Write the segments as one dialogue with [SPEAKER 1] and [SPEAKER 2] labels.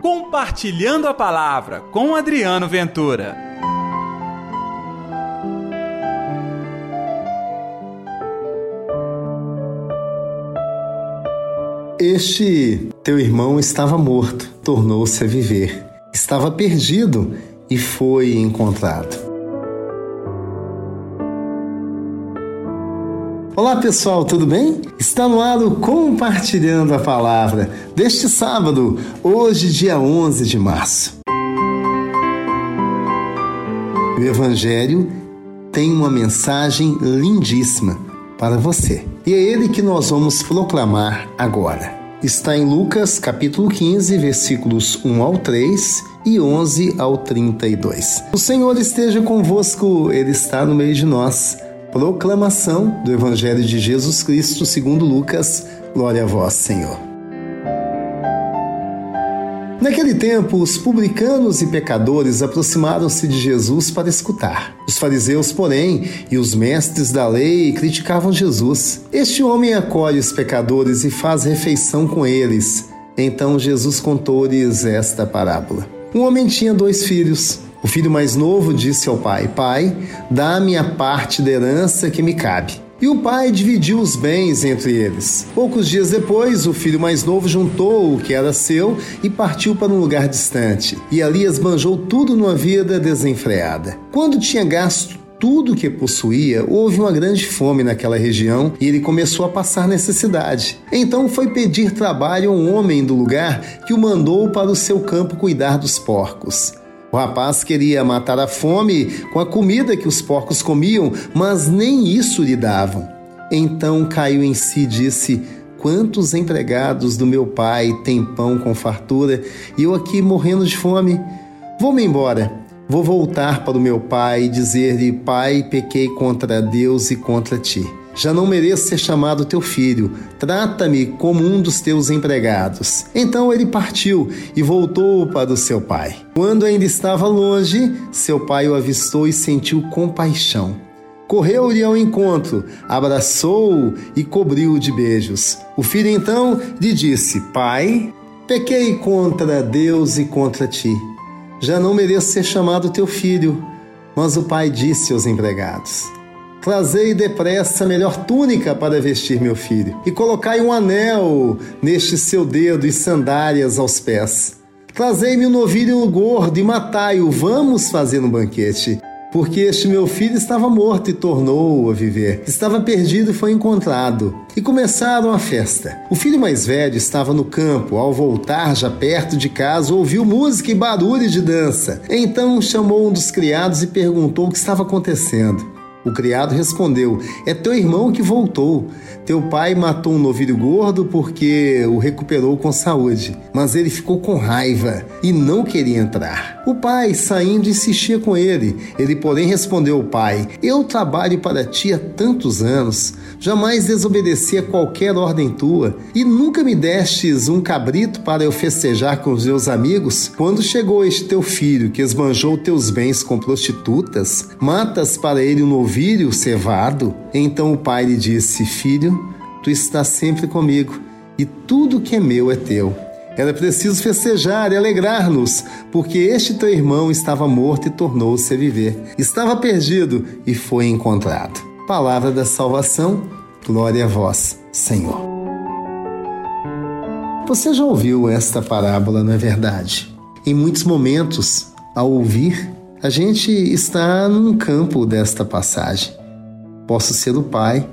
[SPEAKER 1] Compartilhando a Palavra com Adriano Ventura.
[SPEAKER 2] Este teu irmão estava morto, tornou-se a viver. Estava perdido e foi encontrado. Olá pessoal, tudo bem? Está no ar o Compartilhando a Palavra deste sábado, hoje, dia 11 de março. O Evangelho tem uma mensagem lindíssima para você e é ele que nós vamos proclamar agora. Está em Lucas capítulo 15, versículos 1 ao 3 e 11 ao 32. O Senhor esteja convosco, Ele está no meio de nós. Proclamação do Evangelho de Jesus Cristo segundo Lucas. Glória a vós, Senhor. Naquele tempo, os publicanos e pecadores aproximaram-se de Jesus para escutar. Os fariseus, porém, e os mestres da lei criticavam Jesus. Este homem acolhe os pecadores e faz refeição com eles. Então Jesus contou-lhes esta parábola. Um homem tinha dois filhos. O filho mais novo disse ao pai: Pai, dá-me a parte da herança que me cabe. E o pai dividiu os bens entre eles. Poucos dias depois, o filho mais novo juntou o que era seu e partiu para um lugar distante. E ali esbanjou tudo numa vida desenfreada. Quando tinha gasto tudo que possuía, houve uma grande fome naquela região e ele começou a passar necessidade. Então foi pedir trabalho a um homem do lugar que o mandou para o seu campo cuidar dos porcos. O rapaz queria matar a fome com a comida que os porcos comiam, mas nem isso lhe davam. Então caiu em si e disse: Quantos empregados do meu pai têm pão com fartura e eu aqui morrendo de fome? Vou-me embora. Vou voltar para o meu pai e dizer-lhe: Pai, pequei contra Deus e contra ti já não mereço ser chamado teu filho. Trata-me como um dos teus empregados. Então ele partiu e voltou para o seu pai. Quando ainda estava longe, seu pai o avistou e sentiu compaixão. Correu-lhe ao encontro, abraçou-o e cobriu-o de beijos. O filho então lhe disse: Pai, pequei contra Deus e contra ti. Já não mereço ser chamado teu filho. Mas o pai disse aos empregados: Trazei depressa a melhor túnica para vestir meu filho, e colocai um anel neste seu dedo e sandálias aos pés. Trazei-me um novilho gordo e matai-o, vamos fazer um banquete. Porque este meu filho estava morto e tornou a viver. Estava perdido e foi encontrado. E começaram a festa. O filho mais velho estava no campo. Ao voltar, já perto de casa, ouviu música e barulho de dança. Então chamou um dos criados e perguntou o que estava acontecendo. O criado respondeu: É teu irmão que voltou. Teu pai matou um novilho gordo porque o recuperou com saúde, mas ele ficou com raiva e não queria entrar. O pai, saindo, insistia com ele. Ele, porém, respondeu ao pai: Eu trabalho para ti há tantos anos, jamais desobedeci a qualquer ordem tua, e nunca me destes um cabrito para eu festejar com os meus amigos? Quando chegou este teu filho, que esbanjou teus bens com prostitutas, matas para ele um novilho cevado? Então o pai lhe disse: Filho, tu estás sempre comigo, e tudo que é meu é teu. Era preciso festejar e alegrar-nos, porque este teu irmão estava morto e tornou-se a viver. Estava perdido e foi encontrado. Palavra da salvação, glória a vós, Senhor. Você já ouviu esta parábola, não é verdade? Em muitos momentos, ao ouvir, a gente está num campo desta passagem. Posso ser o pai,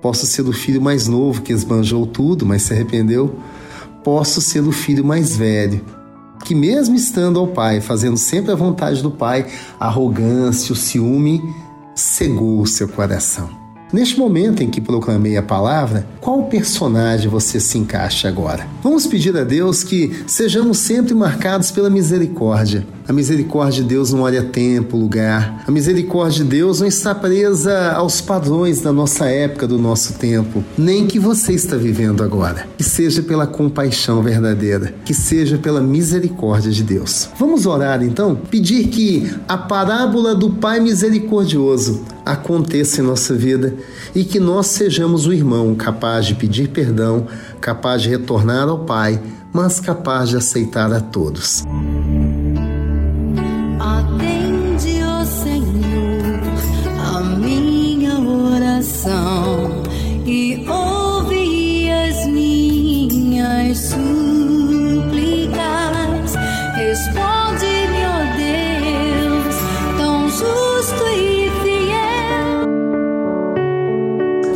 [SPEAKER 2] Posso ser o filho mais novo que esbanjou tudo, mas se arrependeu. Posso ser o filho mais velho, que mesmo estando ao pai, fazendo sempre a vontade do pai, a arrogância, o ciúme, cegou o seu coração. Neste momento em que proclamei a palavra, qual personagem você se encaixa agora? Vamos pedir a Deus que sejamos sempre marcados pela misericórdia. A misericórdia de Deus não olha tempo, lugar. A misericórdia de Deus não está presa aos padrões da nossa época, do nosso tempo, nem que você está vivendo agora. Que seja pela compaixão verdadeira, que seja pela misericórdia de Deus. Vamos orar então? Pedir que a parábola do Pai misericordioso aconteça em nossa vida e que nós sejamos o irmão capaz de pedir perdão, capaz de retornar ao Pai, mas capaz de aceitar a todos.
[SPEAKER 3] Minha oração e ouve as minhas súplicas. Responde-me, ó Deus, tão justo e fiel.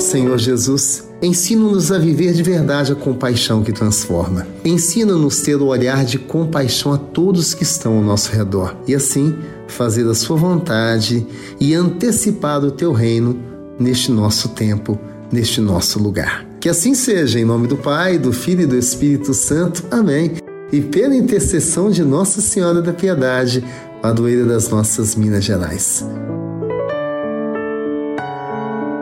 [SPEAKER 2] Senhor Jesus, ensina-nos a viver de verdade a compaixão que transforma. Ensina-nos ter o olhar de compaixão a todos que estão ao nosso redor e assim fazer a sua vontade e antecipar o teu reino neste nosso tempo, neste nosso lugar. Que assim seja, em nome do Pai, do Filho e do Espírito Santo. Amém. E pela intercessão de Nossa Senhora da Piedade, padroeira das nossas Minas Gerais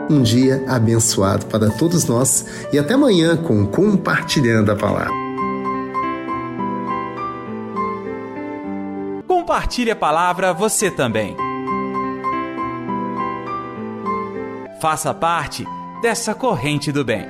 [SPEAKER 2] um dia abençoado para todos nós e até amanhã com Compartilhando a Palavra.
[SPEAKER 1] Compartilhe a palavra você também. Faça parte dessa corrente do bem.